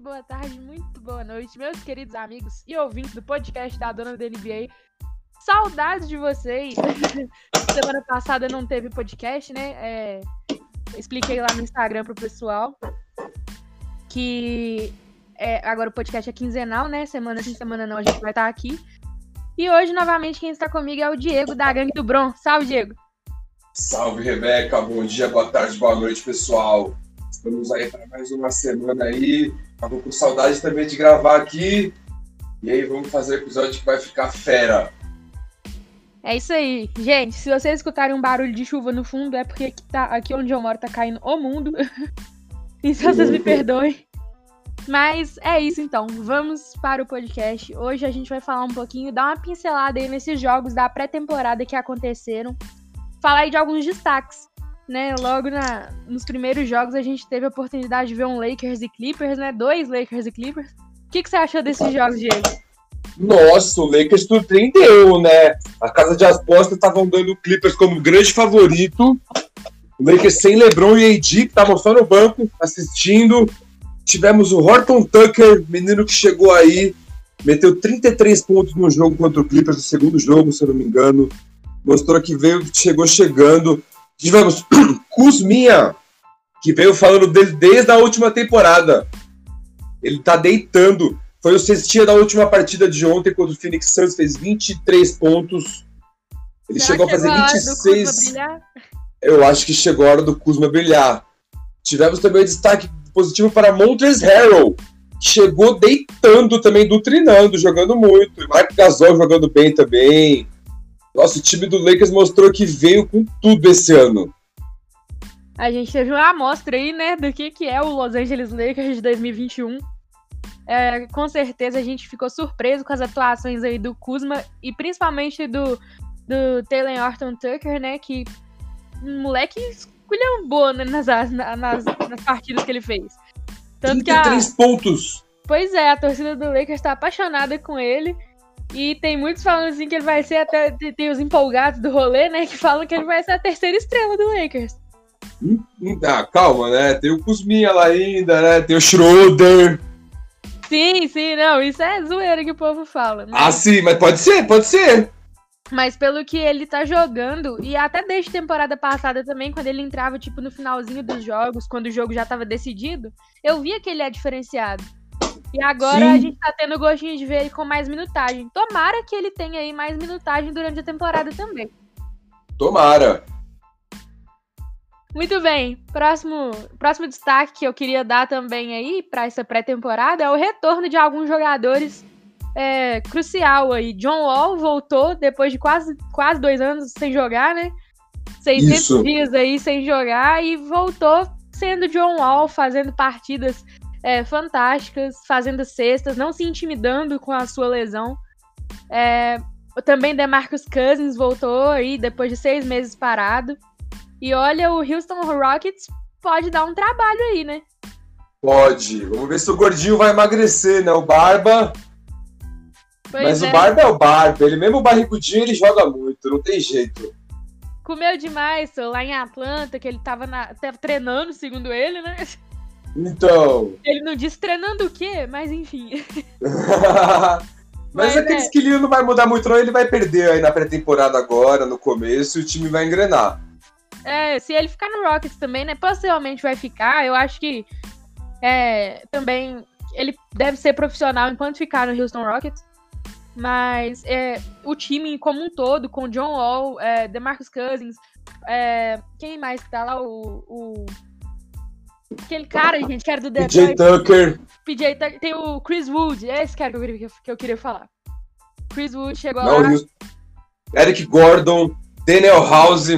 Muito boa tarde, muito boa noite, meus queridos amigos e ouvintes do podcast da Dona da NBA. Saudades de vocês! Semana passada não teve podcast, né? É, expliquei lá no Instagram pro pessoal que é, agora o podcast é quinzenal, né? Semana sim, semana não, a gente vai estar aqui. E hoje, novamente, quem está comigo é o Diego, da Gangue do Bron. Salve, Diego! Salve, Rebeca! Bom dia, boa tarde, boa noite, pessoal! Estamos aí para mais uma semana aí. Estava com saudade também de gravar aqui. E aí, vamos fazer o episódio que vai ficar fera. É isso aí. Gente, se vocês escutarem um barulho de chuva no fundo, é porque aqui, tá, aqui onde eu moro tá caindo o mundo. então vocês me perdoem. Mas é isso então. Vamos para o podcast. Hoje a gente vai falar um pouquinho, dar uma pincelada aí nesses jogos da pré-temporada que aconteceram. Falar aí de alguns destaques né? Logo na, nos primeiros jogos a gente teve a oportunidade de ver um Lakers e Clippers, né? Dois Lakers e Clippers. O que, que você achou desses jogos, Diego? Nossa, o Lakers surpreendeu, né? A casa de apostas estavam dando o Clippers como grande favorito. O Lakers sem LeBron e AD, que estavam só no banco assistindo. Tivemos o Horton Tucker, menino que chegou aí, meteu 33 pontos no jogo contra o Clippers, no segundo jogo, se eu não me engano. Mostrou que veio, chegou chegando. Tivemos Kuzminha, que veio falando dele desde a última temporada. Ele tá deitando. Foi o cestinha da última partida de ontem contra o Phoenix Suns, fez 23 pontos. Ele Será chegou a fazer 26. Eu acho que chegou a hora do Kuzma brilhar. Tivemos também destaque positivo para Montres Harrell, que chegou deitando também, doutrinando, jogando muito. Marco Gasol jogando bem também. Nossa, o time do Lakers mostrou que veio com tudo esse ano. A gente teve uma amostra aí, né, do que, que é o Los Angeles Lakers de 2021. É, com certeza a gente ficou surpreso com as atuações aí do Kuzma e principalmente do, do Taylor Horton Tucker, né, que um moleque esculhambou né, nas, nas, nas, nas partidas que ele fez. Tanto 33 que a... pontos! Pois é, a torcida do Lakers está apaixonada com ele. E tem muitos falando assim que ele vai ser até. Tem os empolgados do rolê, né? Que falam que ele vai ser a terceira estrela do Lakers. Hum, hum, ah, calma, né? Tem o Kuzminha lá ainda, né? Tem o Schroeder. Sim, sim, não. Isso é zoeira que o povo fala. Né? Ah, sim, mas pode ser, pode ser. Mas pelo que ele tá jogando, e até desde temporada passada também, quando ele entrava, tipo, no finalzinho dos jogos, quando o jogo já tava decidido, eu via que ele é diferenciado. E agora Sim. a gente tá tendo gostinho de ver ele com mais minutagem. Tomara que ele tenha aí mais minutagem durante a temporada também. Tomara. Muito bem. Próximo, próximo destaque que eu queria dar também aí para essa pré-temporada é o retorno de alguns jogadores é, crucial aí. John Wall voltou depois de quase, quase dois anos sem jogar, né? 600 Isso. dias aí sem jogar e voltou sendo John Wall, fazendo partidas é, fantásticas, fazendo cestas, não se intimidando com a sua lesão. É, também Demarcus Cousins voltou aí depois de seis meses parado. E olha, o Houston Rockets pode dar um trabalho aí, né? Pode. Vamos ver se o gordinho vai emagrecer, né? O Barba. Pois Mas é. o Barba é o Barba. Ele mesmo barrigudinho, ele joga muito, não tem jeito. Comeu demais, só, lá em Atlanta, que ele tava, na, tava treinando, segundo ele, né? Então. Ele não disse treinando o quê, mas enfim. mas, mas aquele é. não vai mudar muito, não. Ele vai perder aí na pré-temporada agora, no começo, e o time vai engrenar. É, se ele ficar no Rockets também, né? Possivelmente vai ficar. Eu acho que é, também ele deve ser profissional enquanto ficar no Houston Rockets. Mas é, o time como um todo, com John Wall, é, DeMarcus Cousins, é, quem mais que tá lá? O, o Aquele cara, gente, que era do Detroit. PJ Tucker. PJ Tucker. Tem o Chris Wood. É esse cara que eu queria, que eu queria falar. Chris Wood chegou Não, lá. Eric Gordon, Daniel House.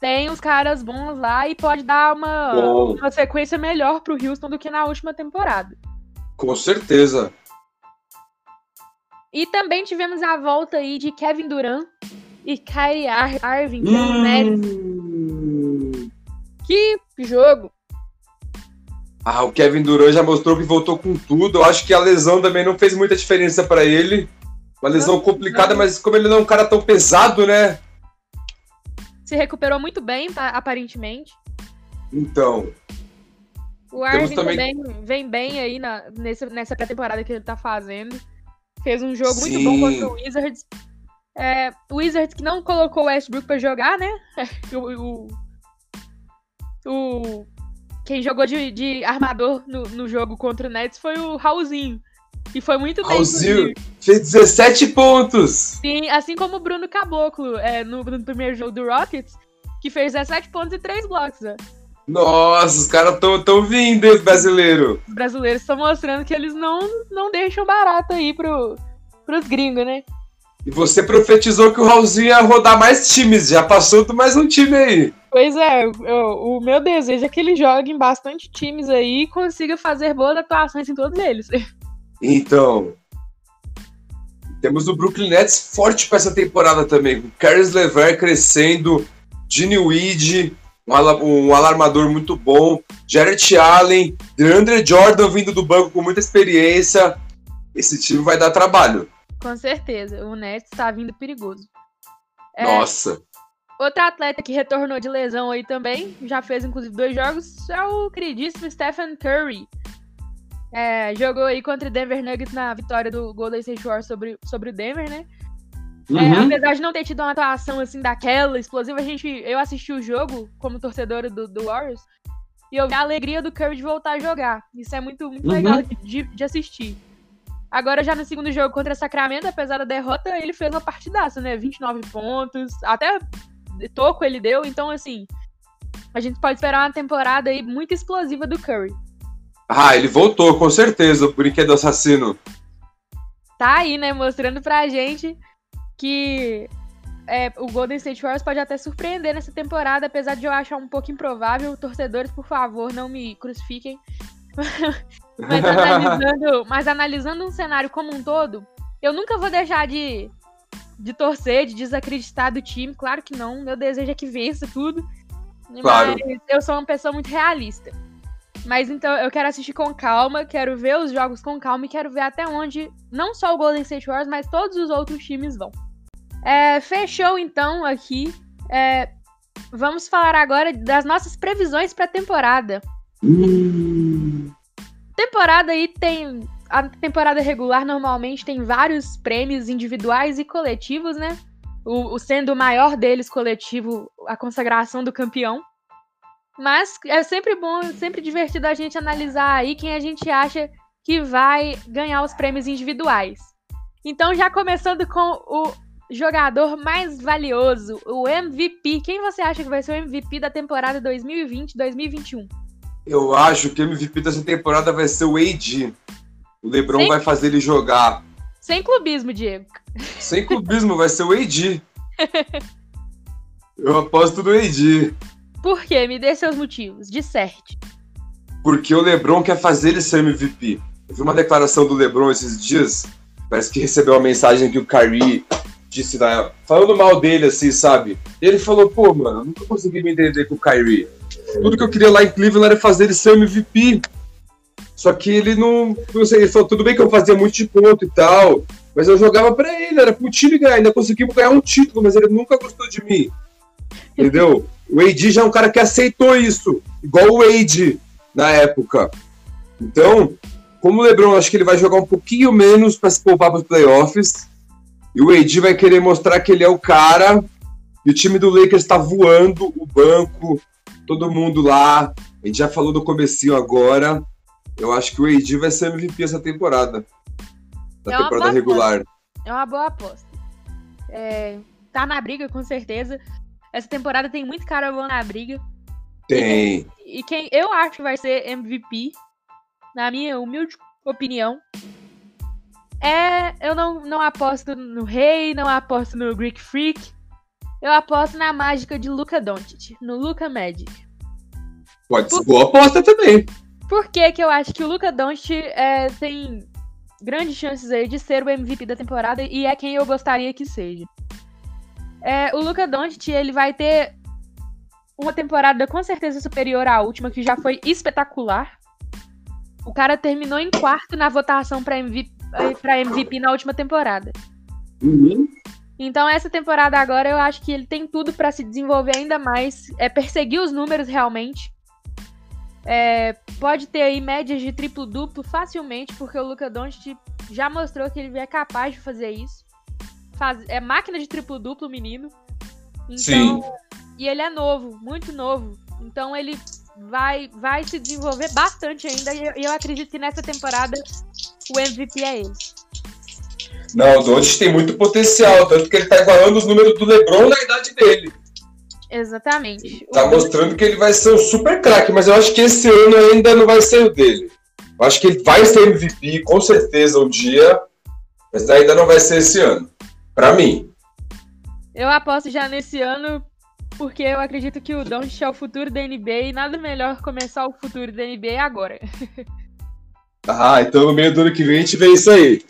Tem os caras bons lá e pode dar uma, uma sequência melhor pro Houston do que na última temporada. Com certeza. E também tivemos a volta aí de Kevin Durant e Kyrie Ar Irving hum. Que jogo! Ah, o Kevin Durant já mostrou que voltou com tudo. Eu acho que a lesão também não fez muita diferença para ele. Uma lesão complicada, mas como ele não é um cara tão pesado, né? Se recuperou muito bem, aparentemente. Então. O Irving também... também... vem bem aí na, nessa, nessa pré-temporada que ele tá fazendo. Fez um jogo Sim. muito bom contra o Wizards. É, o Wizards que não colocou o Westbrook pra jogar, né? o, o, o quem jogou de, de armador no, no, jogo contra o Nets foi o Raulzinho. E foi muito bem. Raulzinho fez 17 pontos. Sim, assim como o Bruno Caboclo é, no, no, primeiro jogo do Rockets, que fez 17 pontos e 3 blocos. Né? Nossa, os caras estão tão vindo, os brasileiros. Os brasileiros estão mostrando que eles não, não deixam barato aí pro, pros gringos, né? E você profetizou que o Raulzinho ia rodar mais times, já passou do mais um time aí. Pois é, eu, o meu desejo é que ele jogue em bastante times aí e consiga fazer boas atuações em todos eles. Então, temos o Brooklyn Nets forte para essa temporada também, com Caris LeVert crescendo, Gene Weed, um, alarmador muito bom, Jared Allen, DeAndre Jordan vindo do banco com muita experiência. Esse time vai dar trabalho. Com certeza, o Nets está vindo perigoso. É, Nossa. Outra atleta que retornou de lesão aí também, já fez inclusive dois jogos, é o queridíssimo Stephen Curry. É, jogou aí contra o Denver Nuggets na vitória do Golden State Warriors sobre, sobre o Denver, né? É, uhum. É, apesar de não ter tido uma atuação assim daquela explosiva, a gente, eu assisti o jogo como torcedora do, do Warriors e eu vi a alegria do Curry de voltar a jogar. Isso é muito, muito uhum. legal de, de assistir. Agora, já no segundo jogo contra Sacramento, apesar da derrota, ele fez uma partidaça, né? 29 pontos, até toco ele deu. Então, assim, a gente pode esperar uma temporada aí muito explosiva do Curry. Ah, ele voltou, com certeza, o brinquedo assassino. Tá aí, né? Mostrando pra gente que é, o Golden State Warriors pode até surpreender nessa temporada, apesar de eu achar um pouco improvável. Torcedores, por favor, não me crucifiquem. Mas, analisando, mas analisando um cenário como um todo, eu nunca vou deixar de, de torcer, de desacreditar do time. Claro que não. Meu desejo é que vença tudo. Claro. Mas eu sou uma pessoa muito realista. Mas então eu quero assistir com calma, quero ver os jogos com calma e quero ver até onde não só o Golden State Warriors, mas todos os outros times vão. É, fechou então aqui. É, vamos falar agora das nossas previsões para a temporada. Hum. Temporada aí tem. A temporada regular normalmente tem vários prêmios individuais e coletivos, né? O, o sendo o maior deles coletivo, a consagração do campeão. Mas é sempre bom, sempre divertido a gente analisar aí quem a gente acha que vai ganhar os prêmios individuais. Então, já começando com o jogador mais valioso, o MVP. Quem você acha que vai ser o MVP da temporada 2020-2021? Eu acho que o MVP dessa temporada vai ser o AD. O LeBron Sem... vai fazer ele jogar. Sem clubismo, Diego. Sem clubismo, vai ser o AD. Eu aposto no AD. Por quê? Me dê seus motivos. Disserte. Porque o LeBron quer fazer ele ser MVP. Eu vi uma declaração do LeBron esses dias. Parece que recebeu uma mensagem que o Kyrie disse, na... falando mal dele, assim, sabe? E ele falou, pô, mano, nunca consegui me entender com o Kyrie. Tudo que eu queria lá em Cleveland era fazer ele ser MVP. Só que ele não. Não sei, ele falou, tudo bem que eu fazia muito de ponto e tal, mas eu jogava para ele, era pro time ganhar, ainda conseguimos ganhar um título, mas ele nunca gostou de mim. Entendeu? O AD já é um cara que aceitou isso, igual o AD na época. Então, como o LeBron, acho que ele vai jogar um pouquinho menos para se poupar para os playoffs. E o AD vai querer mostrar que ele é o cara. E o time do Lakers está voando, o banco, todo mundo lá. A gente já falou do comecinho agora. Eu acho que o AD vai ser MVP essa temporada. Da é temporada regular. Aposta. É uma boa aposta. É, tá na briga, com certeza. Essa temporada tem muito cara bom na briga. Tem. E, e quem eu acho que vai ser MVP, na minha humilde opinião, é. Eu não, não aposto no Rei, não aposto no Greek Freak. Eu aposto na mágica de Luca Doncic, no Luca Magic. Pode ser boa aposta também. Por que, que eu acho que o Luca Doncic é, tem grandes chances aí de ser o MVP da temporada e é quem eu gostaria que seja? É, o Luca Doncic, ele vai ter uma temporada com certeza superior à última, que já foi espetacular. O cara terminou em quarto na votação para MVP, MVP na última temporada. Uhum. Então, essa temporada agora, eu acho que ele tem tudo para se desenvolver ainda mais, é perseguir os números realmente. É, pode ter aí médias de triplo-duplo facilmente, porque o Luca Doncic já mostrou que ele é capaz de fazer isso. Faz, é máquina de triplo-duplo, menino. Então, Sim. E ele é novo, muito novo. Então ele vai, vai se desenvolver bastante ainda. E eu, eu acredito que nessa temporada o MVP é ele. Não, o Doncic tem muito potencial, tanto que ele tá igualando os números do LeBron na idade dele. Exatamente. Tá mostrando que ele vai ser um super craque, mas eu acho que esse ano ainda não vai ser o dele. Eu acho que ele vai ser MVP, com certeza, um dia, mas ainda não vai ser esse ano. Pra mim. Eu aposto já nesse ano, porque eu acredito que o Doncic é o futuro da NBA e nada melhor começar o futuro da NBA agora. Ah, então no meio do ano que vem a gente vê isso aí.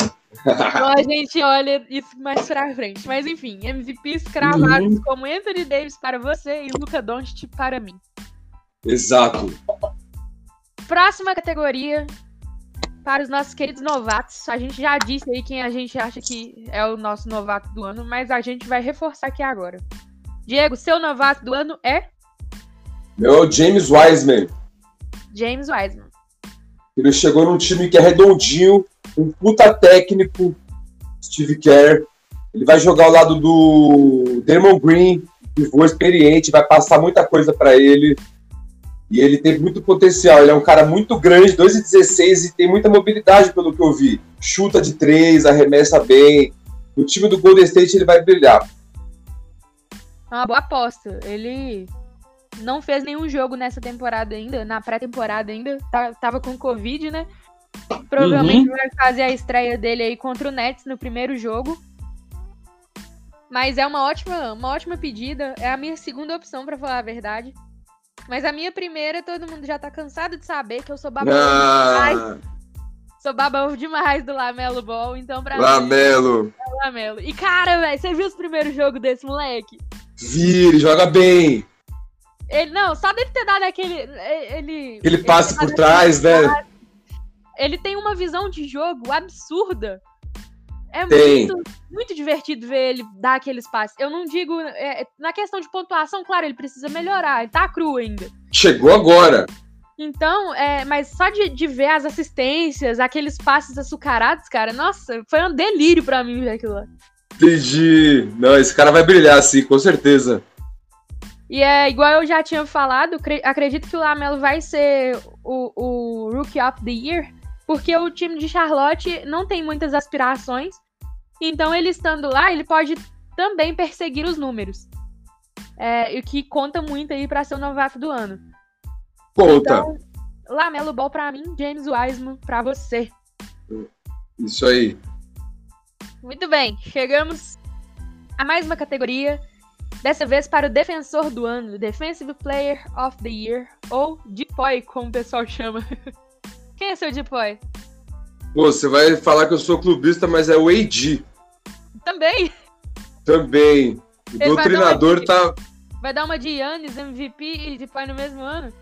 Então a gente olha isso mais pra frente. Mas enfim, MVPs cravados Uhum. como Anthony Davis para você e Luca Doncic para mim. Exato. Próxima categoria para os nossos queridos novatos. A gente já disse aí quem a gente acha que é o nosso novato do ano, mas a gente vai reforçar aqui agora. Diego, seu novato do ano é Meu James Wiseman. James Wiseman. Ele chegou num time que é redondinho, um puta técnico, Steve Kerr. Ele vai jogar ao lado do Damon Green, pivô experiente, vai passar muita coisa pra ele. E ele tem muito potencial. Ele é um cara muito grande, 2,16 e tem muita mobilidade, pelo que eu vi. Chuta de três, arremessa bem. No time do Golden State ele vai brilhar. É uma boa aposta. Ele não fez nenhum jogo nessa temporada ainda, na pré-temporada ainda. Tá- tava com Covid, né? Provavelmente vai fazer a estreia dele aí contra o Nets no primeiro jogo. Mas é uma ótima, uma ótima pedida. É a minha segunda opção, pra falar a verdade. Mas a minha primeira, todo mundo já tá cansado de saber que eu sou baba ovo demais. Ah, Sou baba ovo demais do Lamelo Ball. Então, pra mim, Lamelo. é o Lamelo. E, cara, velho, você viu os primeiros jogos desse moleque? Vire, joga bem. Ele, não, só dele ter dado aquele. Ele. Ele passa faz por trás, né? Ele tem uma visão de jogo absurda. É Tem. muito, muito divertido ver ele dar aquele espaço. Eu não digo. é, na questão de pontuação, claro, ele precisa melhorar. Ele tá cru ainda. Chegou agora. Então, é, mas só de, de ver as assistências, aqueles passes açucarados, cara, nossa, foi um delírio pra mim ver aquilo lá. Entendi. Não, esse cara vai brilhar, sim, com certeza. E é igual eu já tinha falado, cre- acredito que o Lamelo vai ser o, o Rookie of the Year, porque o time de Charlotte não tem muitas aspirações. Então, ele estando lá, ele pode também perseguir os números. É, o que conta muito aí pra ser o novato do ano. Conta. Então, Lamelo Ball pra mim, James Wiseman pra você. Isso aí. Muito bem, chegamos a mais uma categoria. Dessa vez para o defensor do ano, Defensive Player of the Year, ou Depoy, como o pessoal chama. Quem é seu Depoy? Pô, você vai falar que eu sou clubista, mas é o AD Também também. O Ele vai doutrinador dar tá. vai dar uma de Yannis, MVP e Depoy no mesmo ano?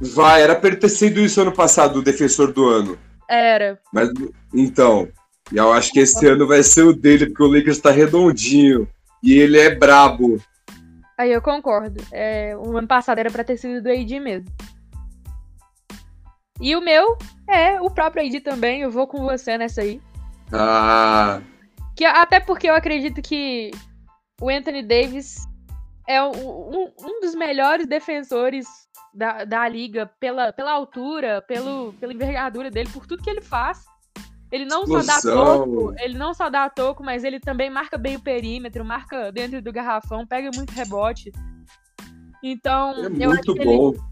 Vai, era pra ele ter sido isso ano passado, o defensor do ano. Era. Mas, então, e eu acho que esse ano vai ser o dele, porque o Lakers tá redondinho. E ele é brabo. Aí eu concordo. É, o ano passado era pra ter sido do AD mesmo. E o meu é o próprio AD também, eu vou com você nessa aí. Ah, Que, até porque eu acredito que o Anthony Davis é um, um dos melhores defensores da, da liga pela, pela altura, pelo, pela envergadura dele, por tudo que ele faz. Ele não só dá toco, ele não só dá toco, mas ele também marca bem o perímetro, marca dentro do garrafão, pega muito rebote. Então, é eu acho muito que, ele, bom.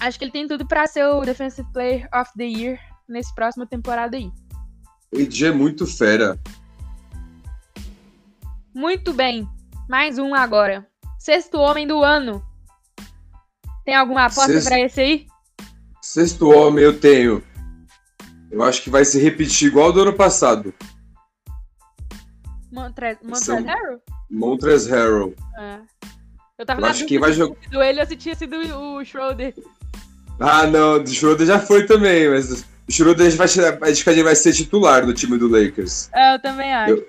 Acho que ele tem tudo pra ser o Defensive Player of the Year nesse próxima temporada aí. O AD é muito fera. Muito bem. Mais um agora. Sexto homem do ano. Tem alguma aposta Sexto- pra esse aí? Sexto homem eu tenho. Eu acho que vai se repetir igual do ano passado. Montre... São- Montrezl Harrell? Montrezl Harrell. É. Eu tava Eu na acho que vai jogar. ele ou se tinha sido o Schroeder. Ah, não, o Schroeder já foi também, mas o Schroeder vai, acho que ele vai ser titular do time do Lakers. É, eu também acho.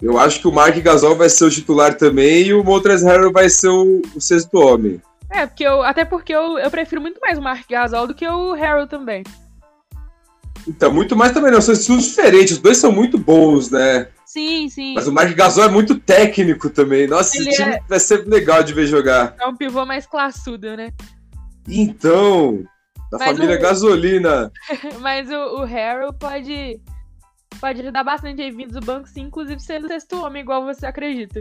Eu acho que o Mark Gasol vai ser o titular também e o Montrezl Harrell vai ser o, o sexto homem. É, porque eu, até porque eu, eu prefiro muito mais o Mark Gasol do que o Harold também. Então, muito mais também não, são estilos diferentes, os dois são muito bons, né? Sim, sim. Mas o Mark Gasol é muito técnico também. Nossa, Ele esse time é- vai ser legal de ver jogar. É um pivô mais classudo, né? Então, da Mas família o- Gasolina. Mas o, o Harold pode, pode ajudar bastante aí vindo do banco, sim, inclusive sendo sexto homem, igual você acredita.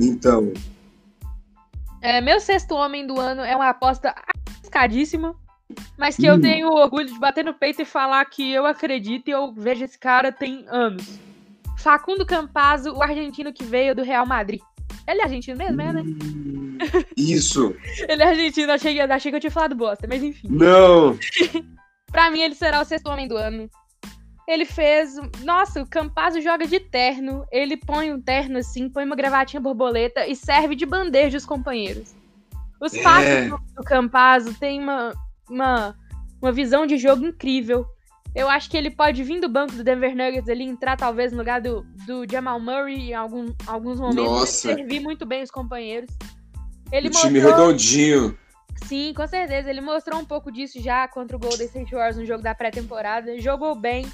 Então, É, meu sexto homem do ano é uma aposta arriscadíssima, mas que eu Hum. tenho orgulho de bater no peito e falar que eu acredito e eu vejo esse cara tem anos. Facundo Campazzo, o argentino que veio do Real Madrid. Ele é argentino mesmo, é, né? hum, isso. Ele é argentino, achei, achei que eu tinha falado bosta, mas enfim. Não. Pra mim, ele será o sexto homem do ano. Ele fez. Nossa, o Campazzo joga de terno. Ele põe um terno assim, põe uma gravatinha borboleta e serve de bandeja os companheiros. Os É. passos do, Campazzo têm uma, uma, uma visão de jogo incrível. Eu acho que ele pode vir do banco do Denver Nuggets ali, entrar talvez no lugar do, do Jamal Murray em algum, alguns momentos. Nossa. servir muito bem os companheiros. Ele o time mostrou- redondinho. Sim, com certeza. Ele mostrou um pouco disso já contra o Golden State Warriors no jogo da pré-temporada. Jogou bem.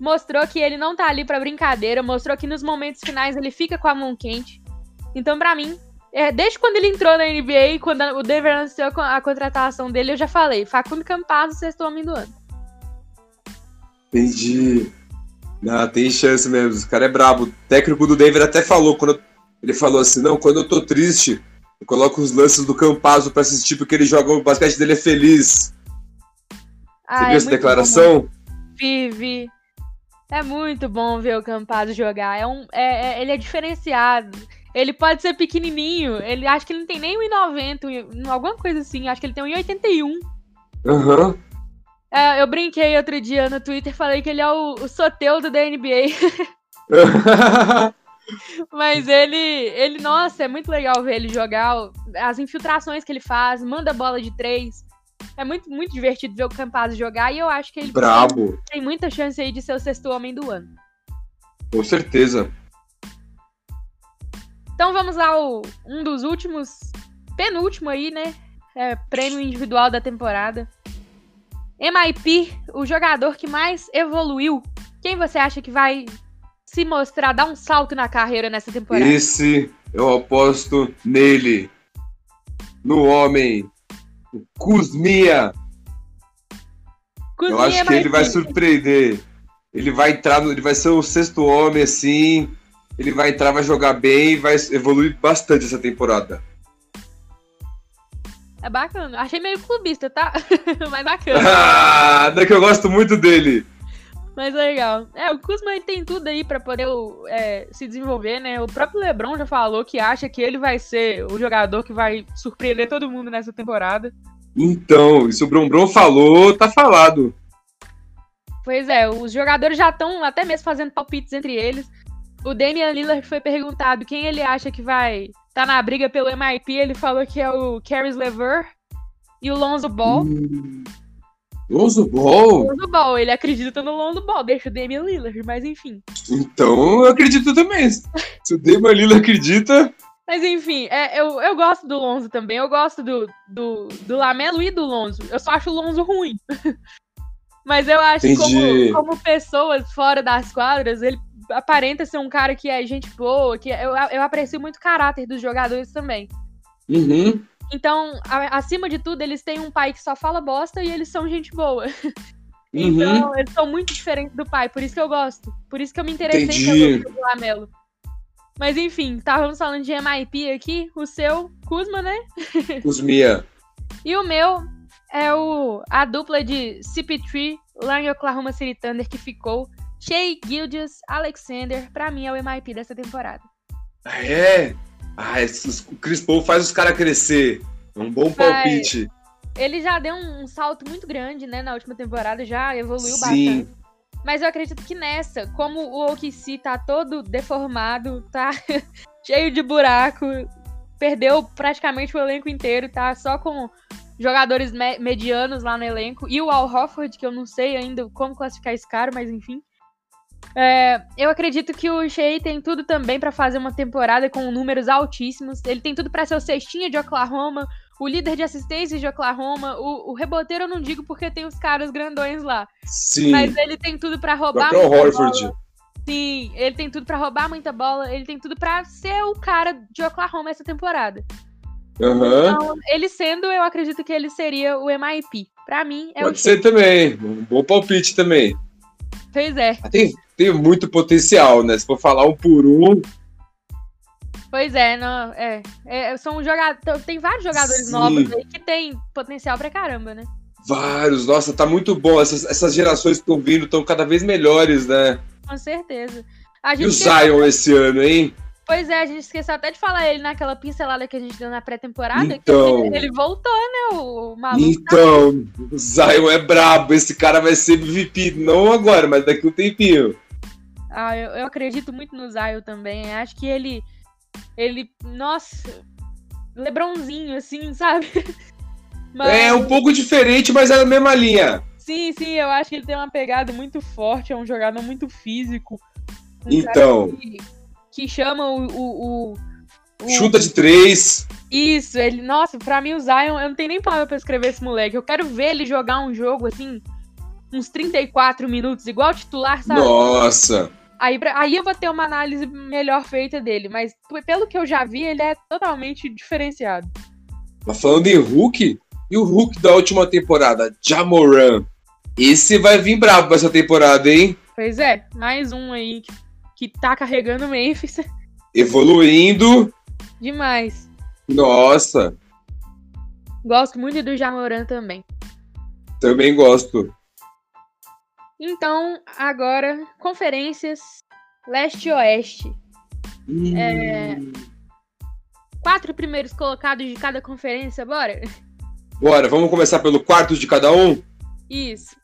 Mostrou que ele não tá ali pra brincadeira. Mostrou que nos momentos finais ele fica com a mão quente. Então, pra mim, é, desde quando ele entrou na NBA, quando o Denver anunciou a contratação dele, eu já falei: Facundo Campazzo, sexto homem do ano. Entendi. Não, tem chance mesmo. Esse cara é brabo. O técnico do Denver até falou quando ele falou assim: "Não, quando eu tô triste, eu coloco os lances do Campazzo pra assistir porque ele joga o basquete dele é feliz". Você Ah, viu é essa declaração? bom. Vive. É muito bom ver o Campazzo jogar. É um, é, é- ele é diferenciado. Ele pode ser pequenininho. Ele acho que ele não tem nem 1,90, alguma coisa assim. Acho que ele tem 1,81. Aham. É, eu brinquei outro dia no Twitter, falei que ele é o, o Soteudo da NBA. Mas ele, ele, nossa, é muito legal ver ele jogar. As infiltrações que ele faz, manda bola de três. É muito, muito divertido ver o Campazzo jogar. E eu acho que ele Brabo, tem muita chance aí de ser o sexto homem do ano. com certeza. Então vamos ao um dos últimos, penúltimo aí, né? É, prêmio individual da temporada. MIP, o jogador que mais evoluiu. Quem você acha que vai se mostrar, dar um salto na carreira nessa temporada? Esse eu aposto nele. No homem. O Kuzmia. Eu acho que ele vai surpreender. Ele vai entrar, no- ele vai ser o sexto homem, assim. Ele vai entrar, vai jogar bem, vai evoluir bastante essa temporada. É bacana. Achei meio clubista, tá? Mas bacana. Ah, é que eu gosto muito dele. Mas é legal. É, o Kuzma tem tudo aí pra poder é, se desenvolver, né? O próprio LeBron já falou que acha que ele vai ser o jogador que vai surpreender todo mundo nessa temporada. Então, se o Brombron falou, tá falado. Pois é, os jogadores já estão até mesmo fazendo palpites entre eles. O Damian Lillard foi perguntado quem ele acha que vai estar na briga pelo MIP. Ele falou que é o Caris LeVer e o Lonzo Ball. Hum. Lonzo Ball? Lonzo Ball, ele acredita no Lonzo Ball, deixa o Damian Lillard, mas enfim. Então eu acredito também. Se o Damian Lillard acredita, Mas enfim, é, eu, eu gosto do Lonzo também. Eu gosto do, do, do Lamelo e do Lonzo. Eu só acho o Lonzo ruim. Mas eu acho que como, como pessoas fora das quadras, ele aparenta ser um cara que é gente boa, que eu, eu aprecio muito o caráter dos jogadores também. uhum, Então, a- acima de tudo, eles têm um pai que só fala bosta e eles são gente boa. uhum. Então, eles são muito diferentes do pai, por isso que eu gosto. Por isso que eu me interessei Entendi. pelo, Lamelo. Mas enfim, estávamos falando de MIP aqui, o seu, Kuzma, né? Kuzmia. E o meu é o a dupla de CP3 lá em Oklahoma City Thunder que ficou. Shea Gildius Alexander, pra mim é o MIP dessa temporada. Ah, é? Ah, esses, o Chris Paul faz os caras crescer. É um bom palpite. Ele já deu um, um salto muito grande, né, na última temporada, já evoluiu Sim. bastante. Mas eu acredito que nessa, como o OKC tá todo deformado, tá cheio de buraco, perdeu praticamente o elenco inteiro, tá só com jogadores me- medianos lá no elenco, e o Al Horford, que eu não sei ainda como classificar esse cara, mas enfim. É, eu acredito que o Shea tem tudo também pra fazer uma temporada com números altíssimos. Ele tem tudo pra ser o cestinha de Oklahoma, o líder de assistências de Oklahoma, o, o reboteiro eu não digo porque tem os caras grandões lá. Sim. Mas ele tem tudo pra roubar muita Horford. bola. Sim, ele tem tudo pra roubar muita bola, ele tem tudo pra ser o cara de Oklahoma essa temporada. Aham. Então, ele sendo, eu acredito que ele seria o MIP. Pra mim, é Pode o ser também. Um bom palpite também. Pois é, Tem, tem muito potencial, né? Se for falar um por um. pois é, não, é, é são jogadores, tem vários jogadores Sim. novos aí que tem potencial pra caramba, né? Vários. Nossa, tá muito bom. Essas, essas gerações que estão vindo estão cada vez melhores, né? Com certeza. E o Zion esse ano, hein? Pois é, a gente esqueceu até de falar ele naquela pincelada que a gente deu na pré-temporada. Então. que ele, ele voltou, né? O, o maluco. Então, o Zion é brabo. Esse cara vai ser MVP. Não agora, mas daqui a um tempinho. Ah, eu, eu acredito muito no Zion também. Acho que ele. Ele. Nossa. Lebronzinho, assim, sabe? Mas, É um pouco diferente, mas é na mesma linha. Sim, sim, eu acho que ele tem uma pegada muito forte, é um jogador muito físico. Um Então. cara que, que chama o, o, o- o- Chuta de três. Isso, ele. Nossa, pra mim o Zion, eu não tenho nem palavra pra escrever esse moleque. Eu quero ver ele jogar um jogo assim, uns 34 minutos, igual titular, sabe? Nossa. Aí, aí eu vou ter uma análise melhor feita dele, mas pelo que eu já vi, ele é totalmente diferenciado. Mas falando em Hulk, e o Hulk da última temporada, Jamoran. Esse vai vir brabo pra essa temporada, hein? Pois é, mais um aí que, que tá carregando o Memphis Evoluindo. demais. Nossa, Gosto muito do Jamoran também. também gosto. Então, agora, conferências leste e oeste. É. Quatro primeiros colocados de cada conferência, bora? Bora, vamos começar pelo quarto de cada um? Isso.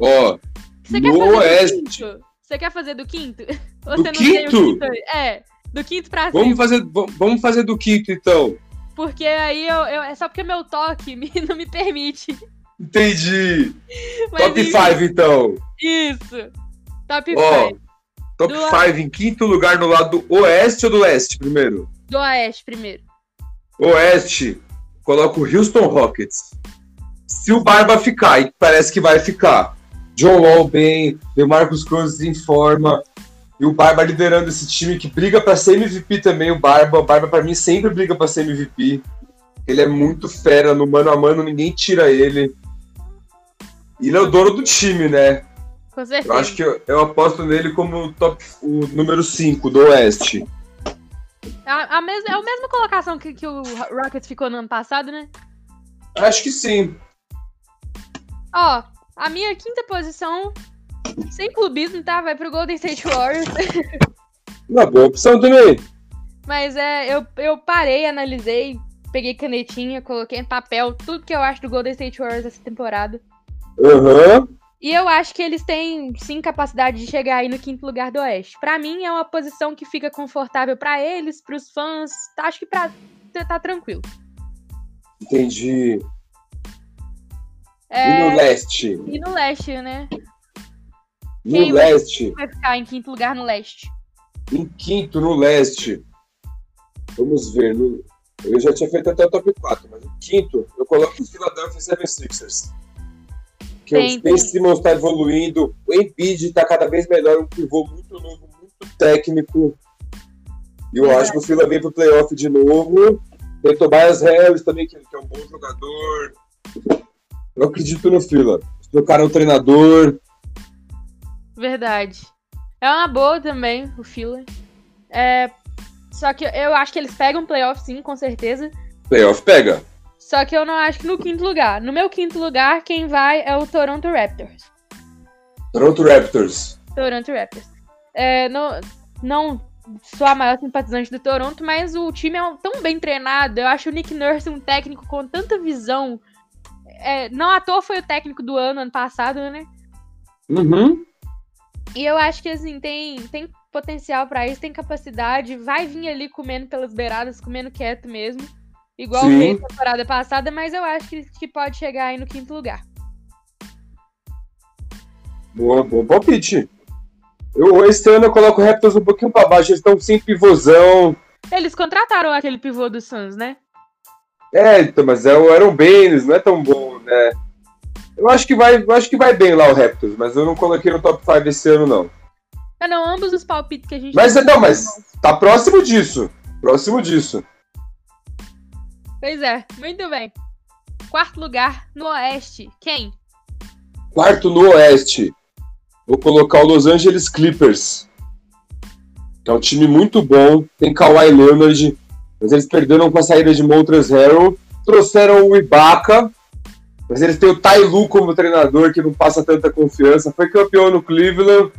Ó, Você No oeste. Você quer fazer do quinto? Ou Do você não tem o quinto? quinto? É, do quinto pra vamos cima. fazer, vamos fazer do quinto então. Porque aí eu, eu- é só porque meu toque me- não me permite. Entendi. Mas Top isso, 5 então. Isso. Top Ó, 5. top Do- 5 em quinto lugar no lado do oeste ou do leste primeiro? Do Oeste primeiro. Oeste, coloca o Houston Rockets. Se o Barba ficar, e parece que vai ficar, John Wall bem, Marcos Cruz em forma, e o Barba liderando esse time que briga pra ser MVP também, o Barba. O Barba pra mim sempre briga pra ser MVP. Ele é muito fera, no mano a mano ninguém tira ele. E ele é o dono do time, né? Com certeza. Eu acho que eu, eu aposto nele como o top, o número 5 do Oeste. A, a mes- é a mesma colocação que, que o Rockets ficou no ano passado, né? Acho que sim. Ó, a minha quinta posição, sem clubismo, tá? Vai pro Golden State Warriors. Uma boa opção também. Mas é, eu, eu parei, analisei, peguei canetinha, coloquei em papel tudo que eu acho do Golden State Warriors essa temporada. Aham. E eu acho que eles têm sim capacidade de chegar aí no quinto lugar do Oeste. Pra mim é uma posição que fica confortável pra eles, pros fãs. Tá, Acho que pra tá, tá tranquilo. Entendi. E É, no leste? e no leste, né? No Quem leste. Vai ficar em quinto lugar no leste. Em quinto no leste. Vamos ver. no- Eu já tinha feito até o top 4, mas em quinto eu coloco o Philadelphia 76ers. Que Tem, o tem. Simmons está evoluindo, o Embiid está cada vez melhor, um pivô muito novo, muito técnico. E eu Verdade. acho que o Phila vem pro playoff de novo. Tem Tobias Harris também, que, que é um bom jogador. Eu acredito no Phila. O cara é um treinador. Verdade. É uma boa também, o Fila. É, só que eu acho que eles pegam playoff sim, com certeza. Playoff pega. Só que eu não acho que no quinto lugar. No meu quinto lugar, quem vai é o Toronto Raptors. Toronto Raptors. Toronto Raptors. É, não, não sou a maior simpatizante do Toronto, mas o time é tão bem treinado. Eu acho o Nick Nurse um técnico com tanta visão. É, não à toa foi o técnico do ano, ano passado, né? Uhum. E eu acho que assim, tem, tem potencial pra isso, tem capacidade, vai vir ali comendo pelas beiradas, comendo quieto mesmo. Igual Sim. fez na temporada passada, mas eu acho que, que pode chegar aí no quinto lugar. Boa, bom palpite. Eu, esse ano eu coloco o Raptors um pouquinho pra baixo. Eles estão sem pivôzão. Eles contrataram aquele pivô do Suns, né? É, então, mas é o Aaron Baines, não é tão bom, né? Eu acho que vai, eu acho que vai bem lá o Raptors, mas eu não coloquei no top 5 esse ano, não. Ah, não, ambos os palpites que a gente. Mas não, mas tá próximo disso. Próximo disso. Pois é, muito bem. Quarto lugar no Oeste. Quem? Quarto no Oeste. Vou colocar o Los Angeles Clippers. Que é um time muito bom. Tem Kawhi Leonard. Mas eles perderam com a saída de Montrezl Harrell. Trouxeram o Ibaka. Mas eles têm o Tai Lu como treinador, que não passa tanta confiança. Foi campeão no Cleveland.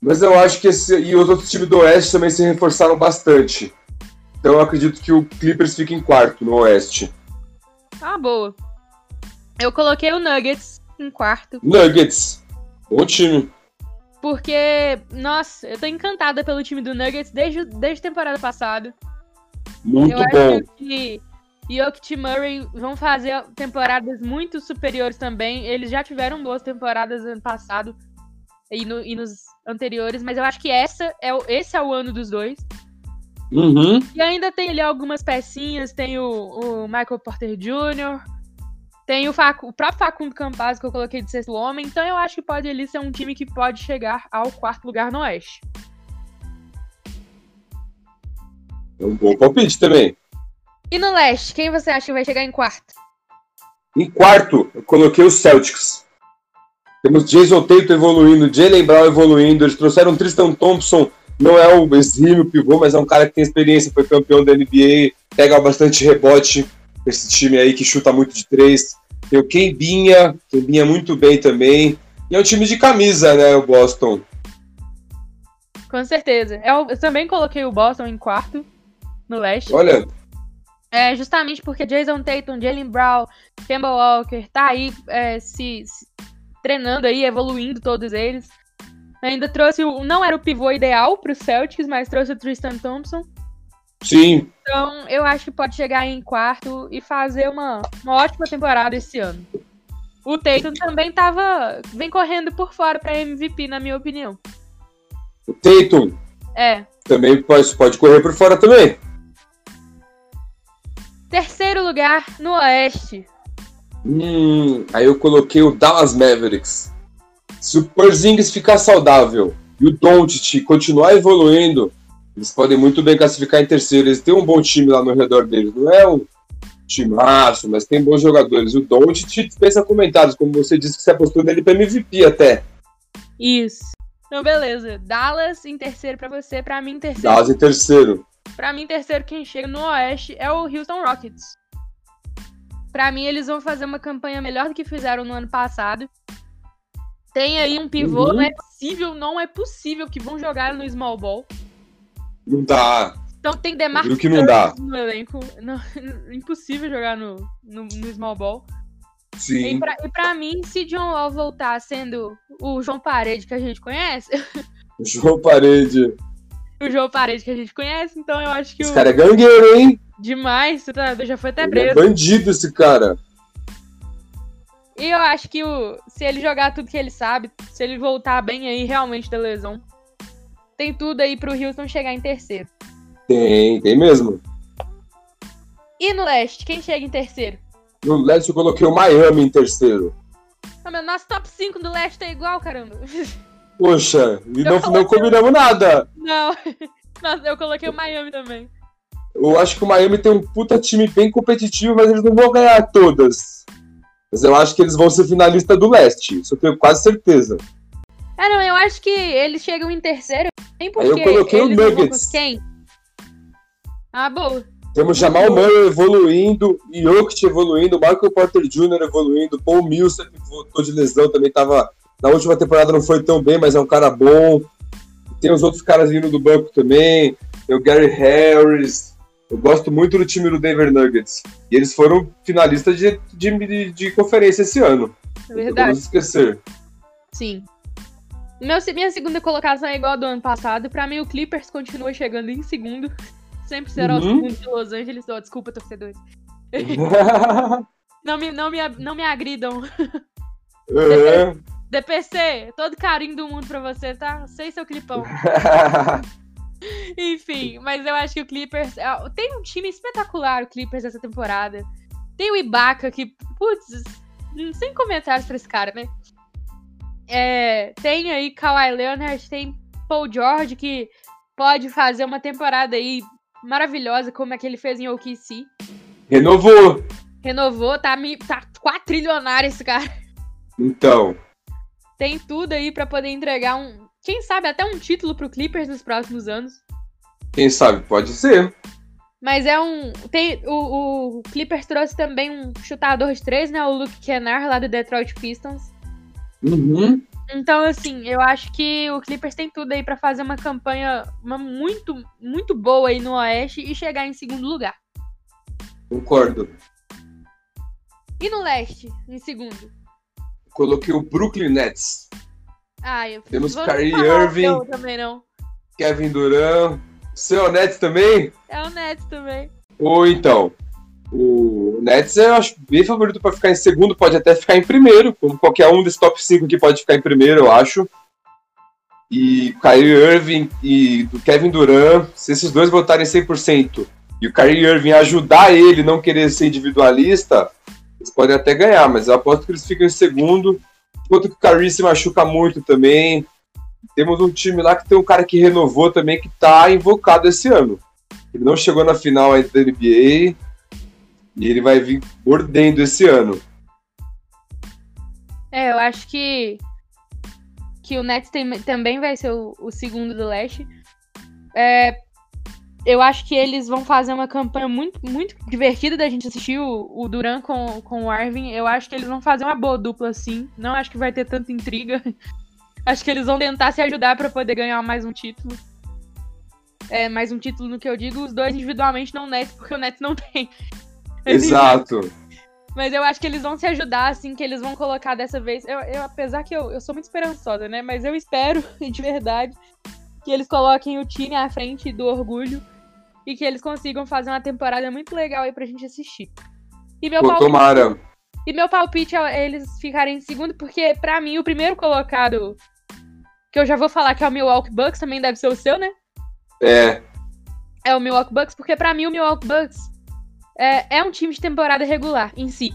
Mas eu acho que esse. E os outros times do Oeste também se reforçaram bastante. Então eu acredito que o Clippers fica em quarto no Oeste. Ah, boa. Eu coloquei o Nuggets em quarto. Nuggets. Bom time. Porque, nossa, eu tô encantada pelo time do Nuggets desde, desde a temporada passada. Muito eu bom. acho que E Murray vão fazer temporadas muito superiores também. Eles já tiveram boas temporadas ano passado e, no, e nos anteriores, mas eu acho que essa é, o- esse é o ano dos dois. Uhum. E ainda tem ali algumas pecinhas, tem o, o Michael Porter Jr., tem o, Facu- o próprio Facundo Campazzo que eu coloquei de sexto homem, então eu acho que pode ali ser um time que pode chegar ao quarto lugar no Oeste. É um bom palpite também. E no Leste, quem você acha que vai chegar em quarto? Em quarto, eu coloquei os Celtics. Temos Jason Tatum evoluindo, Jalen Brown evoluindo. Eles trouxeram Tristan Thompson, não é o exímio pivô, mas é um cara que tem experiência, foi campeão da NBA, pega bastante rebote. Esse time aí que chuta muito de três. Tem o Kembinha, Kembinha muito bem também. E é um time de camisa, né, o Boston. Com certeza. Eu, eu também coloquei o Boston em quarto no Leste. Olha, É, justamente porque Jason Tatum, Jalen Brown, Kemba Walker, tá aí é, se, se treinando aí, evoluindo todos eles. Ainda trouxe o. Não era o pivô ideal pro Celtics, mas trouxe o Tristan Thompson. sim, Então eu acho que pode chegar em quarto e fazer uma, uma ótima temporada esse ano. O Tatum também tava. vem correndo por fora pra MVP, na minha opinião. o Tatum É. também pode, pode correr por fora também. Terceiro lugar no Oeste. Hum, aí eu coloquei o Dallas Mavericks. Se o Porzingis ficar saudável e o Doncic continuar evoluindo, eles podem muito bem classificar em terceiro. Eles têm um bom time lá no redor deles. Não é um timaço, mas tem bons jogadores. O Doncic dispensa comentários, como você disse que você apostou nele para MVP até. Isso. Então, beleza. Dallas em terceiro pra você, pra mim em terceiro. Dallas em terceiro. Pra mim, terceiro quem chega no Oeste é o Houston Rockets. Pra mim, eles vão fazer uma campanha melhor do que fizeram no ano passado. Tem aí um pivô, Uhum. não é possível, não é possível que vão jogar no small ball. Não dá. Então tem Demar Juro que não dá. no elenco. Não, impossível jogar no, no, no small ball. E Sim. pra, e pra mim, se John Wall voltar sendo o João Parede que a gente conhece, João Parede. O João Parede que a gente conhece, então eu acho que Esse o cara é gangueiro, hein? demais, tá- já foi até Ele é bandido esse cara. E eu acho que o, se ele jogar tudo que ele sabe, se ele voltar bem aí realmente da lesão, tem tudo aí pro Houston chegar em terceiro. Tem, tem mesmo. E no leste, quem chega em terceiro? No leste eu coloquei o Miami em terceiro. Ah, meu, nosso top 5 do leste tá igual, caramba. Poxa, e Eu não, não coloquei- combinamos nada. Não. Nossa, eu coloquei o Miami também. Eu acho que o Miami tem um puta time bem competitivo, mas eles não vão ganhar todas. Mas eu acho que eles vão ser finalista do leste. Isso eu tenho quase certeza. Ah, não, eu acho que eles chegam em terceiro. Nem porque eu coloquei o não Nuggets. Quem? Ah, boa. Temos Jamal Murray evoluindo, Jokic evoluindo, Michael Porter Jr. evoluindo, Paul Millsap voltou de lesão, também tava... Na última temporada não foi tão bem, mas é um cara bom. Tem os outros caras vindo do banco também. Tem o Gary Harris. Eu gosto muito do time do Denver Nuggets. E eles foram finalistas de, de, de conferência esse ano. É Não verdade. Vamos esquecer. Sim. Meu, minha segunda colocação é igual a do ano passado. Pra mim, o Clippers continua chegando em segundo. Sempre será o Uhum. segundo de Los Angeles. Oh, desculpa, torcedores. Não me, não me, não me agridam. É. DPC, todo carinho do mundo pra você, tá? Sei seu clipão. Enfim, mas eu acho que o Clippers. é, Tem um time espetacular, o Clippers, essa temporada. Tem o Ibaka, que. Putz, sem comentários pra esse cara, né? É, tem aí Kawhi Leonard, tem Paul George, que pode fazer uma temporada aí maravilhosa, como a que ele fez em OKC. Renovou. Renovou, tá, tá quatrilionário esse cara. Então, Tem tudo aí pra poder entregar um. Quem sabe até um título pro Clippers nos próximos anos. quem sabe, pode ser. Mas é um. Tem, o, o Clippers trouxe também um chutador de três, né? O Luke Kennard, lá do Detroit Pistons. Uhum. Então, assim, eu acho que o Clippers tem tudo aí pra fazer uma campanha uma muito, muito boa aí no Oeste e chegar em segundo lugar. Concordo. E no Leste, em segundo? Coloquei o Brooklyn Nets. Ah, eu Temos Kyrie o Irving. também não. Kevin Durant. Seu Nets também? É o Nets também. Ou então, o Nets eu acho bem favorito para ficar em segundo, pode até ficar em primeiro, como qualquer um desse top 5 que pode ficar em primeiro, eu acho. E Kyrie Irving e do Kevin Durant, se esses dois votarem 100% e o Kyrie Irving ajudar ele não querer ser individualista, eles podem até ganhar, mas eu aposto que eles ficam em segundo. Enquanto que o Kyrie se machuca muito também. Temos um time lá que tem um cara que renovou também, que tá invocado esse ano. Ele não chegou na final ainda da NBA. E ele vai vir mordendo esse ano. É, eu acho que que o Nets tem- também vai ser o, o segundo do leste. É, eu acho que eles vão fazer uma campanha muito, muito divertida da gente assistir o, o Duran com, com o Arvin. Eu acho que eles vão fazer uma boa dupla assim. Não acho que vai ter tanta intriga. Acho que eles vão tentar se ajudar pra poder ganhar mais um título. É, mais um título no que eu digo, os dois individualmente não Nets, porque o Nets não tem. Exato. Mas eu acho que eles vão se ajudar, assim, que eles vão colocar dessa vez. Eu, eu- apesar que eu, eu sou muito esperançosa, né? Mas eu espero, de verdade, que eles coloquem o time à frente do orgulho e que eles consigam fazer uma temporada muito legal aí pra gente assistir. E meu, Pô, palpite, tomara. e meu palpite é eles ficarem em segundo, porque pra mim o primeiro colocado, que eu já vou falar que é o Milwaukee Bucks, também deve ser o seu, né? É, é o Milwaukee Bucks, porque pra mim o Milwaukee Bucks é, é um time de temporada regular em si.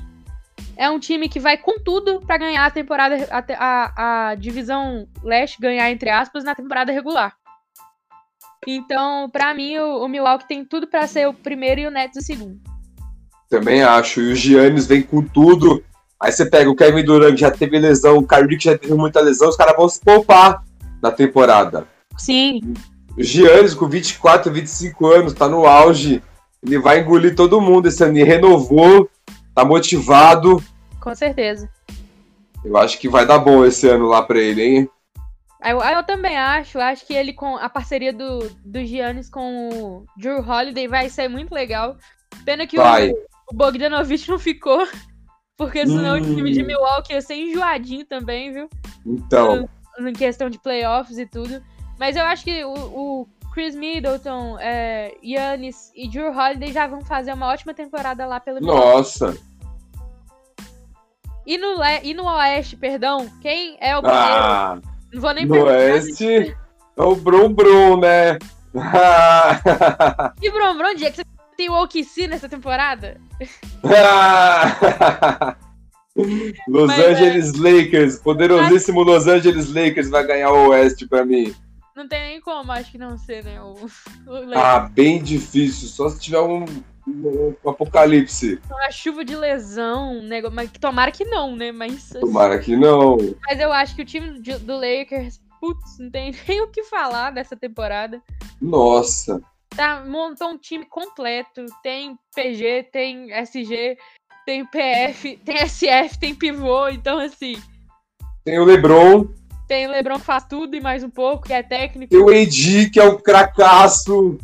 É um time que vai com tudo pra ganhar a temporada, a, a, a divisão leste, ganhar entre aspas, na temporada regular. Então, pra mim, o, o Milwaukee tem tudo pra ser o primeiro e o Nets o segundo. também acho. E o Giannis vem com tudo. Aí você pega o Kevin Durant, que já teve lesão, o Kyrie, que já teve muita lesão, os caras vão se poupar na temporada. Sim, O Giannis, com 24, 25 anos, tá no auge. Ele vai engolir todo mundo esse ano. Ele renovou, tá motivado. com certeza. Eu acho que vai dar bom esse ano lá pra ele, hein? Eu, eu também acho, acho que ele com a parceria do, do Giannis com o Drew Holiday vai ser muito legal. Pena que o, Vai. o Bogdanovich não ficou, porque senão o Hum. time de Milwaukee ia ser enjoadinho também, viu? Então, Em questão de playoffs e tudo. Mas eu acho que o, o Chris Middleton, é, Giannis e Drew Holiday já vão fazer uma ótima temporada lá pelo Milwaukee. nossa. E no, le- e no Oeste, perdão, quem é o primeiro? Ah, não vou nem no. Oeste é o Brum Brum, né? E Bron, Bron, onde é que você tem o OKC nessa temporada? Los Mas é. Angeles Lakers, poderosíssimo Los Angeles Lakers vai ganhar o Oeste pra mim. Não tem nem como, acho que não ser, né? O, o. Ah, bem difícil, só se tiver um apocalipse. Uma chuva de lesão, nego... mas tomara que não, né? Mas, Tomara que não. mas eu acho que o time do Lakers, putz, não tem nem o que falar dessa temporada. Nossa. Tá, montou um time completo. Tem PG, tem SG, tem PF, tem SF, tem pivô. Então, assim, Tem o LeBron, tem o Lebron que faz tudo e mais um pouco, que é técnico, tem o AD, que é um cracaço.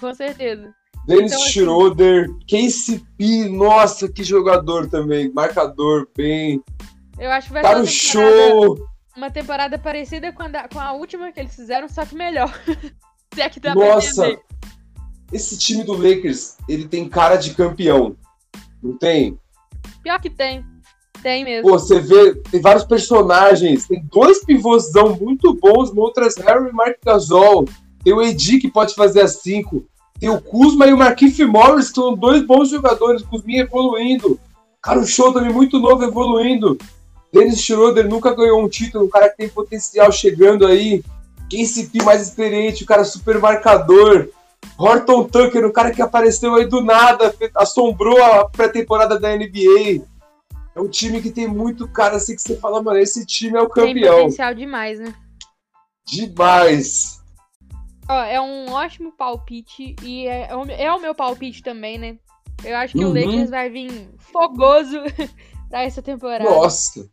com certeza. Dennis Então, assim- Schroeder, KCP, nossa, que jogador também. Marcador, bem. Eu acho que vai uma temporada, show. uma temporada parecida com a, com a última que eles fizeram, só que melhor. Se é que dá pra Nossa, esse time do Lakers, ele tem cara de campeão. Não tem? Pior que tem. Tem mesmo. Pô, você vê, tem vários personagens. Tem dois pivôzão muito bons, Montrezl Harrell e Mark Gasol. Tem o Edi que pode fazer as 5. Tem o Kuzma e o Marquinhos Morris, que são dois bons jogadores. O Kuzminha evoluindo. Cara, o show também muito novo evoluindo. Dennis Schroeder nunca ganhou um título, um cara que tem potencial chegando aí. KCP mais experiente, o cara super marcador. Horton Tucker, o cara que apareceu aí do nada, assombrou a pré-temporada da NBA. É um time que tem muito cara assim que você fala, mano, esse time é o campeão. Tem potencial demais, né? Demais. Ó, é um ótimo palpite e é, é, é o meu palpite também, né? Eu acho que uhum. o Lakers vai vir fogoso pra essa temporada. Nossa.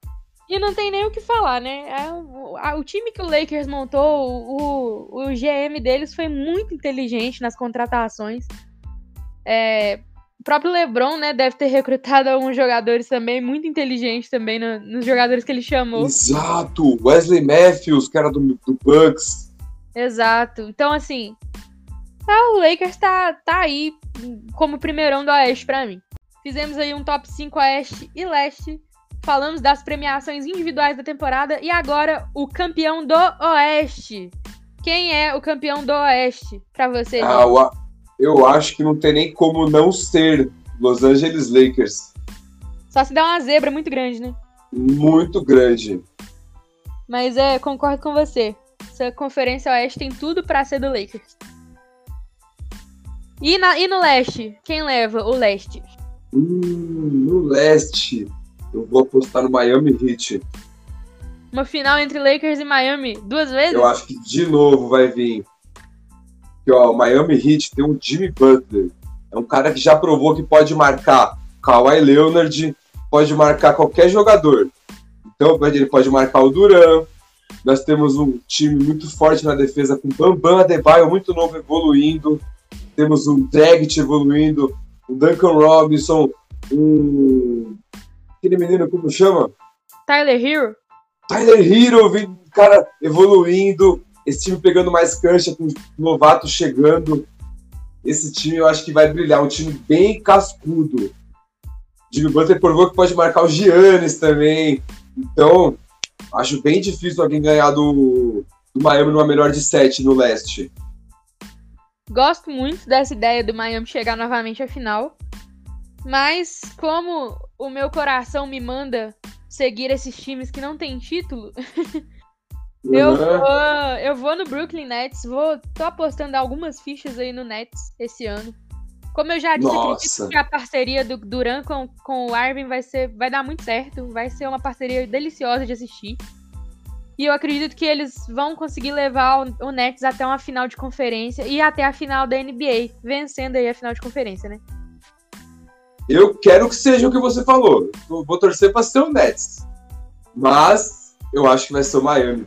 E não tem nem o que falar, né? É, o, time que o Lakers montou, o, o GM deles foi muito inteligente nas contratações. É, o próprio LeBron, né, deve ter recrutado alguns jogadores também, muito inteligentes também no, nos jogadores que ele chamou. Exato! Wesley Matthews, era do, do Bucks. Exato. Então, assim, ah, o Lakers tá, tá aí como primeirão do Oeste para mim. Fizemos aí um top 5 Oeste e Leste falamos das premiações individuais da temporada e agora o campeão do Oeste. Quem é o campeão do Oeste para você? Ah, eu acho que não tem nem como não ser Los Angeles Lakers. Só se der uma zebra muito grande, né? Muito grande. Mas é, concordo com você. Essa conferência Oeste tem tudo para ser do Lakers. E, na, e no leste? Quem leva o leste? Hum, no leste. Eu vou apostar no Miami Heat. Uma final entre Lakers e Miami duas vezes? Eu acho que de novo vai vir. Que, ó, o Miami Heat tem um Jimmy Butler. É um cara que já provou que pode marcar Kawhi Leonard, pode marcar qualquer jogador. Então ele pode marcar o Duran. Nós temos um time muito forte na defesa com Bambam Adebayo muito novo evoluindo. Temos um Dragic evoluindo, o Duncan Robinson, um aquele menino, como chama? Tyler Hero. Tyler Hero, cara, evoluindo, esse time pegando mais cancha, com novatos chegando. Esse time eu acho que vai brilhar, um time bem cascudo. Jimmy Butler provou que pode marcar o Giannis também. Então, acho bem difícil alguém ganhar do, do Miami numa melhor de sete no leste. Gosto muito dessa ideia do Miami chegar novamente à final. Mas como o meu coração me manda seguir esses times que não tem título, eu, uhum. vou, eu vou no Brooklyn Nets, vou tô apostando algumas fichas aí no Nets esse ano. Como eu já disse, Nossa. acredito que a parceria do Duran com, com o Arvin vai ser vai dar muito certo, vai ser uma parceria deliciosa de assistir. E eu acredito que eles vão conseguir levar o, o Nets até uma final de conferência e até a final da NBA, vencendo aí a final de conferência, né? Eu quero que seja o que você falou. Eu vou torcer para ser o Nets. Mas eu acho que vai ser o Miami,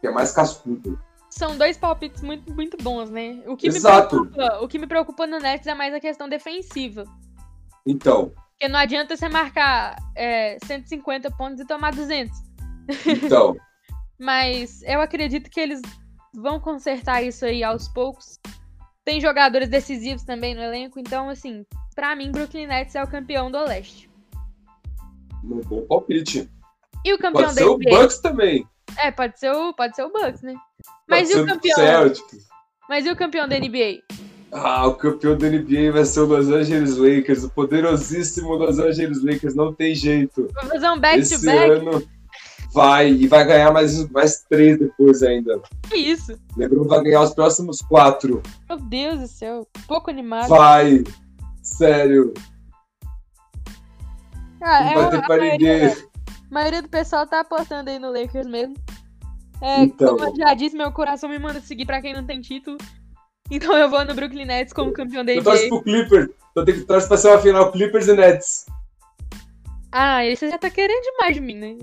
que é mais cascudo. São dois palpites muito, muito bons, né? O que, Exato. Me preocupa, o que me preocupa no Nets é mais a questão defensiva. Então. Porque não adianta você marcar é, 150 pontos e tomar 200. Então. Mas eu acredito que eles vão consertar isso aí aos poucos. Tem jogadores decisivos também no elenco, então, assim, para mim, Brooklyn Nets é o campeão do leste. Um bom palpite. E o campeão pode ser o Bucks também. É, pode ser o, pode ser o Bucks, né? Mas pode e o campeão? Celtics. Mas e o campeão da NBA? Ah, o campeão da NBA vai ser o Los Angeles Lakers, o poderosíssimo Los Angeles Lakers, não tem jeito. Vamos fazer um back-to-back? Back. ano vai e vai ganhar mais, mais três depois ainda. Que isso? LeBron vai ganhar os próximos quatro. Meu Deus do céu, pouco animado. Vai, sério. Ah, não é vai ter pra ninguém. A maioria do pessoal tá apostando aí no Lakers mesmo. É, então. Como eu já disse, meu coração me manda seguir pra quem não tem título. Então eu vou no Brooklyn Nets como campeão da NBA. Eu torço pro Clippers. Então tem que torcer pra ser uma final Clippers e Nets. Ah, aí você já tá querendo demais de mim, né?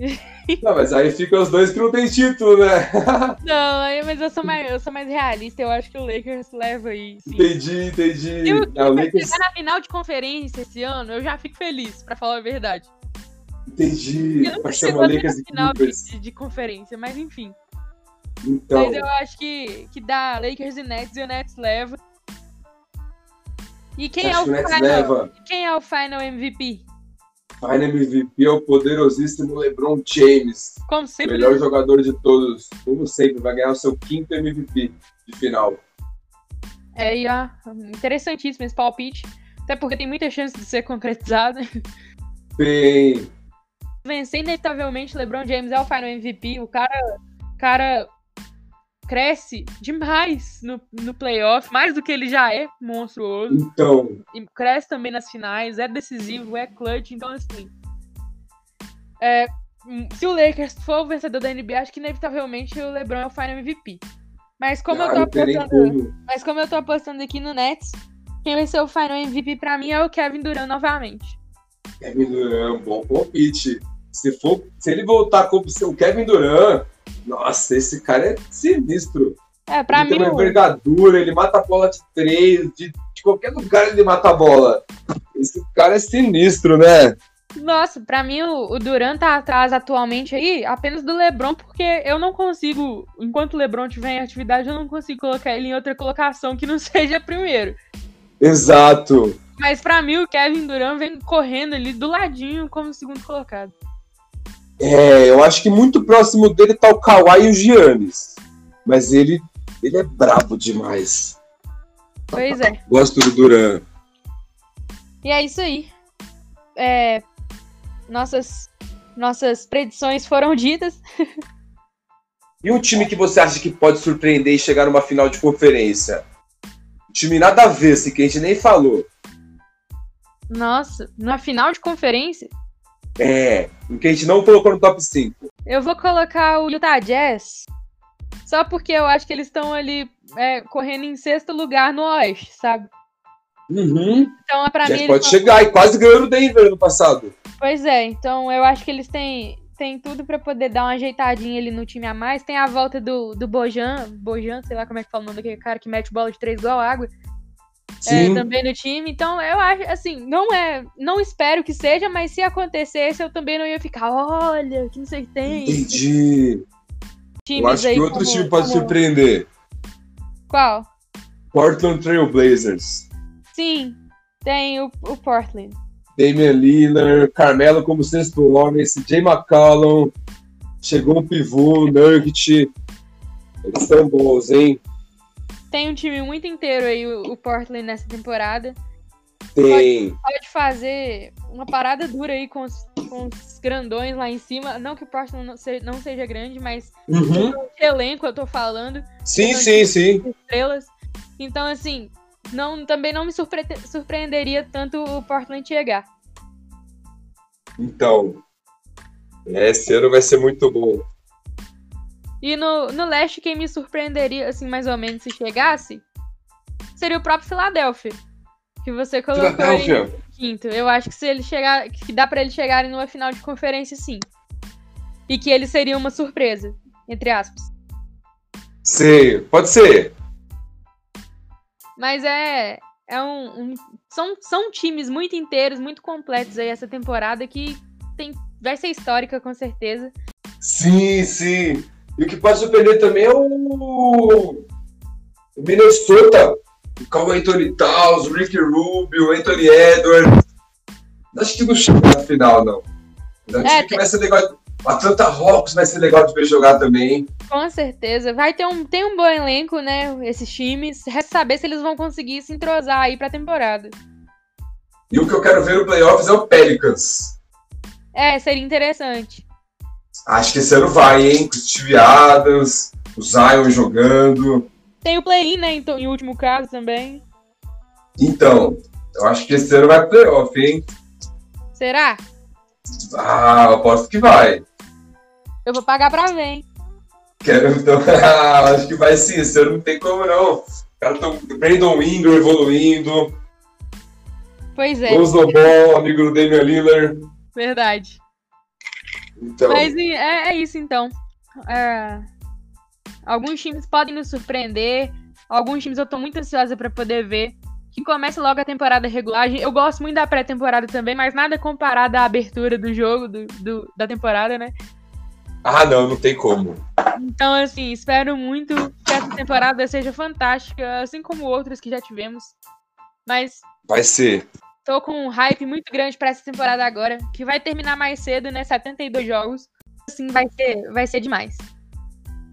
Não, mas aí fica os dois que não tem título, né? não, mas eu sou, mais, eu sou mais realista. Eu acho que o Lakers leva aí. Sim. Entendi, entendi. Se o ah, Lakers chegar na final de conferência esse ano, eu já fico feliz, pra falar a verdade. Entendi. Vai ser uma Lakers final de, de, conferência, mas enfim. Então. Mas eu acho que, que dá Lakers e Nets e o Nets leva. E quem é o, o final? Leva. Quem é o final MVP? Final MVP é o poderosíssimo LeBron James. Como sempre. Melhor jogador de todos. Como sempre, vai ganhar o seu quinto MVP de final. É, e, ó, interessantíssimo esse palpite. Até porque tem muita chance de ser concretizado. Tem. Vencer inevitavelmente LeBron James é o final MVP. O cara, cara cresce demais no, no playoff, mais do que ele já é monstruoso. Então. E cresce também nas finais, é decisivo, é clutch. Então, assim. É, se o Lakers for o vencedor da NBA, acho que inevitavelmente o LeBron é o final MVP. Mas como Ah, eu tô nem apostando, mas como eu tô apostando aqui no Nets, quem vai ser o final MVP pra mim é o Kevin Durant novamente. Kevin Durant, um bom palpite. Se, for, se ele voltar como o Kevin Durant, nossa, esse cara é sinistro. É, pra ele mim, tem uma envergadura, ele mata a bola de três, de, de qualquer lugar ele mata a bola. Esse cara é sinistro, né? nossa, pra mim o, o Durant tá atrás atualmente aí apenas do LeBron, porque eu não consigo, enquanto o LeBron tiver em atividade, eu não consigo colocar ele em outra colocação que não seja primeiro. Exato. Mas pra mim o Kevin Durant vem correndo ali do ladinho como segundo colocado. É, eu acho que muito próximo dele tá o Kawhi e o Giannis. Mas ele, ele é brabo demais. Pois é. Gosto do Durant. E é isso aí. É, nossas, nossas predições foram ditas. E um time que você acha que pode surpreender e chegar numa final de conferência? Um time nada a ver, assim, que a gente nem falou. Nossa, na final de conferência, É, um que a gente não colocou no top 5. eu vou colocar o Utah Jazz. Só porque eu acho que eles estão ali é, correndo em sexto lugar no Oeste, sabe? Uhum. Então, pra mim, Já eles pode chegar e quase ganhou no Denver no passado. Pois é, então eu acho que eles têm, têm tudo pra poder dar uma ajeitadinha ali no time a mais. Tem a volta do, do Bojan, Bojan, sei lá como é que fala o nome daquele cara que mete bola de três igual água, é, também no time. Então eu acho, assim, não é. Não espero que seja, mas se acontecesse, eu também não ia ficar, olha, que não sei o que tem. Entendi. Times Eu acho que outro como- time pode como- surpreender. Qual? Portland Trail Blazers. Sim, tem o, o Portland. Damian Lillard, Carmelo como sexto homem, CJ McCollum, chegou um pivô, Nugget. Eles estão bons, hein? Tem um time muito inteiro aí, o, Portland, nessa temporada. Tem. pode fazer uma parada dura aí com os, com os grandões lá em cima. Não que o Portland não seja, não seja grande, mas Uhum. elenco eu tô falando, Sim, sim, sim. estrelas. Então, assim, não, também não me surpre- surpreenderia tanto o Portland chegar. Então, esse ano vai ser muito bom. E no, no leste, quem me surpreenderia, assim, mais ou menos, se chegasse, seria o próprio Philadelphia. Que você colocou em quinto. Eu acho que se ele chegar. que dá pra eles chegarem numa final de conferência, sim. E que ele seria uma surpresa, entre aspas. Sei, pode ser. Mas é. É um. um- são, são times muito inteiros, muito completos aí essa temporada que tem, vai ser histórica, com certeza. Sim, sim. E o que pode surpreender também é o, o Minnesota. O Carl Anthony Towns, o Ricky Rubio, o Anthony Edwards. Acho que não chega na final, não. Mas é que tem- vai ser legal. O Atlanta Hawks vai ser legal de ver jogar também. Com certeza. Vai ter um, tem um bom elenco, né? Esses times. Resta saber se eles vão conseguir se entrosar aí pra temporada. E o que eu quero ver no playoffs é o Pelicans. É, seria interessante. Acho que esse ano vai, hein? Com o Steve Adams, o Zion jogando. Tem o play-in, né? Então, em último caso também. Então, eu acho que esse ano vai pro playoff, hein? Será? Ah, eu aposto que vai. Eu vou pagar pra ver, hein? Quero, então, acho que vai sim, esse ano não tem como não. Cara, tô, Brandon Ingram evoluindo, Pois é, Lonzo Ball, amigo do Damian Lillard. verdade. Então, Mas é, é isso então. É, alguns times podem nos surpreender. Alguns times eu tô muito ansiosa pra poder ver. Que comece logo a temporada regular. Eu gosto muito da pré-temporada também, mas nada comparado à abertura do jogo, do, do- da temporada, né? ah não, não tem como. Então, assim, espero muito que essa temporada seja fantástica, assim como outras que já tivemos. Mas Vai ser. Tô com um hype muito grande pra essa temporada agora, que vai terminar mais cedo, né? 72 jogos. Assim, vai ser, vai ser demais.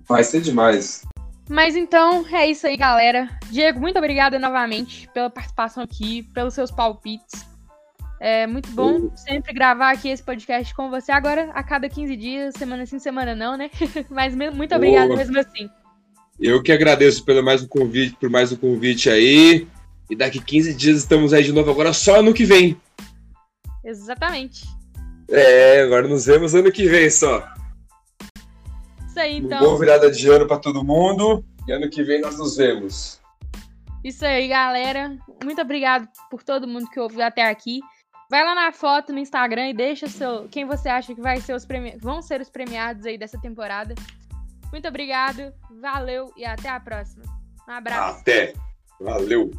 Vai ser demais. Mas então é isso aí, galera. Diego, muito obrigada novamente pela participação aqui, pelos seus palpites. É muito bom sempre gravar aqui esse podcast com você. Agora, a cada 15 dias, semana sim, semana não, né? Mas muito obrigada mesmo assim. Eu que agradeço pelo mais um convite, por mais um convite aí. E daqui 15 dias estamos aí de novo, agora só ano que vem. Exatamente. É, agora nos vemos ano que vem só. Isso aí, então. Boa virada de ano para todo mundo. E ano que vem nós nos vemos. Isso aí, galera. Muito obrigado por todo mundo que ouviu até aqui. Vai lá na foto no Instagram e deixa seu, quem você acha que vai ser os premi... vão ser os premiados aí dessa temporada. Muito obrigado, valeu e até a próxima. Um abraço. Até. Valeu.